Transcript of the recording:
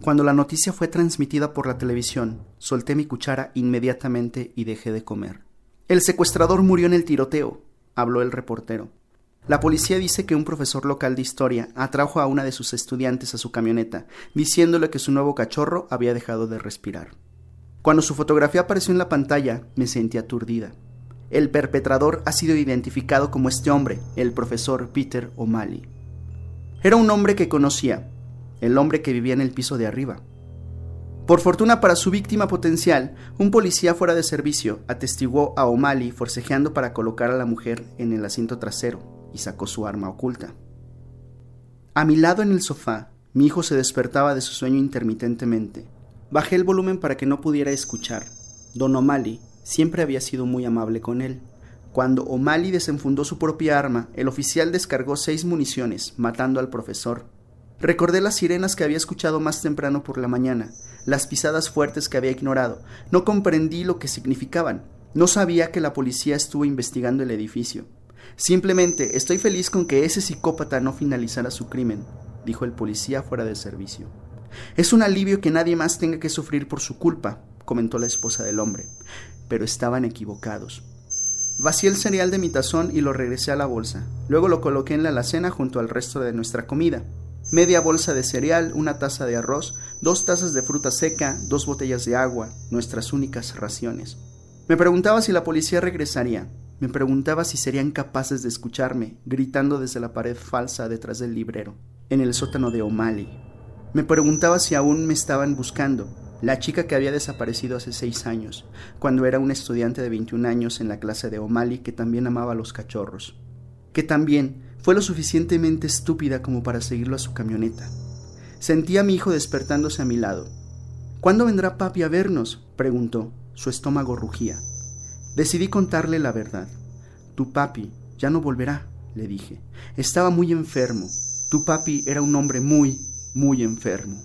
Cuando la noticia fue transmitida por la televisión, solté mi cuchara inmediatamente y dejé de comer. El secuestrador murió en el tiroteo, habló el reportero. La policía dice que un profesor local de historia atrajo a una de sus estudiantes a su camioneta, diciéndole que su nuevo cachorro había dejado de respirar. Cuando su fotografía apareció en la pantalla, me sentí aturdida. El perpetrador ha sido identificado como este hombre, el profesor Peter O'Malley. Era un hombre que conocía, el hombre que vivía en el piso de arriba. Por fortuna para su víctima potencial, un policía fuera de servicio atestiguó a O'Malley forcejeando para colocar a la mujer en el asiento trasero y sacó su arma oculta. A mi lado en el sofá, mi hijo se despertaba de su sueño intermitentemente. Bajé el volumen para que no pudiera escuchar. Don O'Malley siempre había sido muy amable con él. Cuando O'Malley desenfundó su propia arma, el oficial descargó seis municiones, matando al profesor. Recordé las sirenas que había escuchado más temprano por la mañana, las pisadas fuertes que había ignorado. No comprendí lo que significaban. No sabía que la policía estuvo investigando el edificio. Simplemente estoy feliz con que ese psicópata no finalizara su crimen, dijo el policía fuera de servicio. Es un alivio que nadie más tenga que sufrir por su culpa, comentó la esposa del hombre, pero estaban equivocados. Vacié el cereal de mi tazón y lo regresé a la bolsa. Luego lo coloqué en la alacena junto al resto de nuestra comida. Media bolsa de cereal, una taza de arroz, dos tazas de fruta seca, dos botellas de agua, nuestras únicas raciones. Me preguntaba si la policía regresaría. Me preguntaba si serían capaces de escucharme, gritando desde la pared falsa detrás del librero, en el sótano de O'Malley. Me preguntaba si aún me estaban buscando, la chica que había desaparecido hace seis años, cuando era un estudiante de 21 años en la clase de O'Malley que también amaba a los cachorros, que también fue lo suficientemente estúpida como para seguirlo a su camioneta. Sentí a mi hijo despertándose a mi lado. ¿Cuándo vendrá papi a vernos? preguntó. Su estómago rugía. Decidí contarle la verdad. Tu papi ya no volverá, le dije. Estaba muy enfermo. Tu papi era un hombre muy, muy enfermo.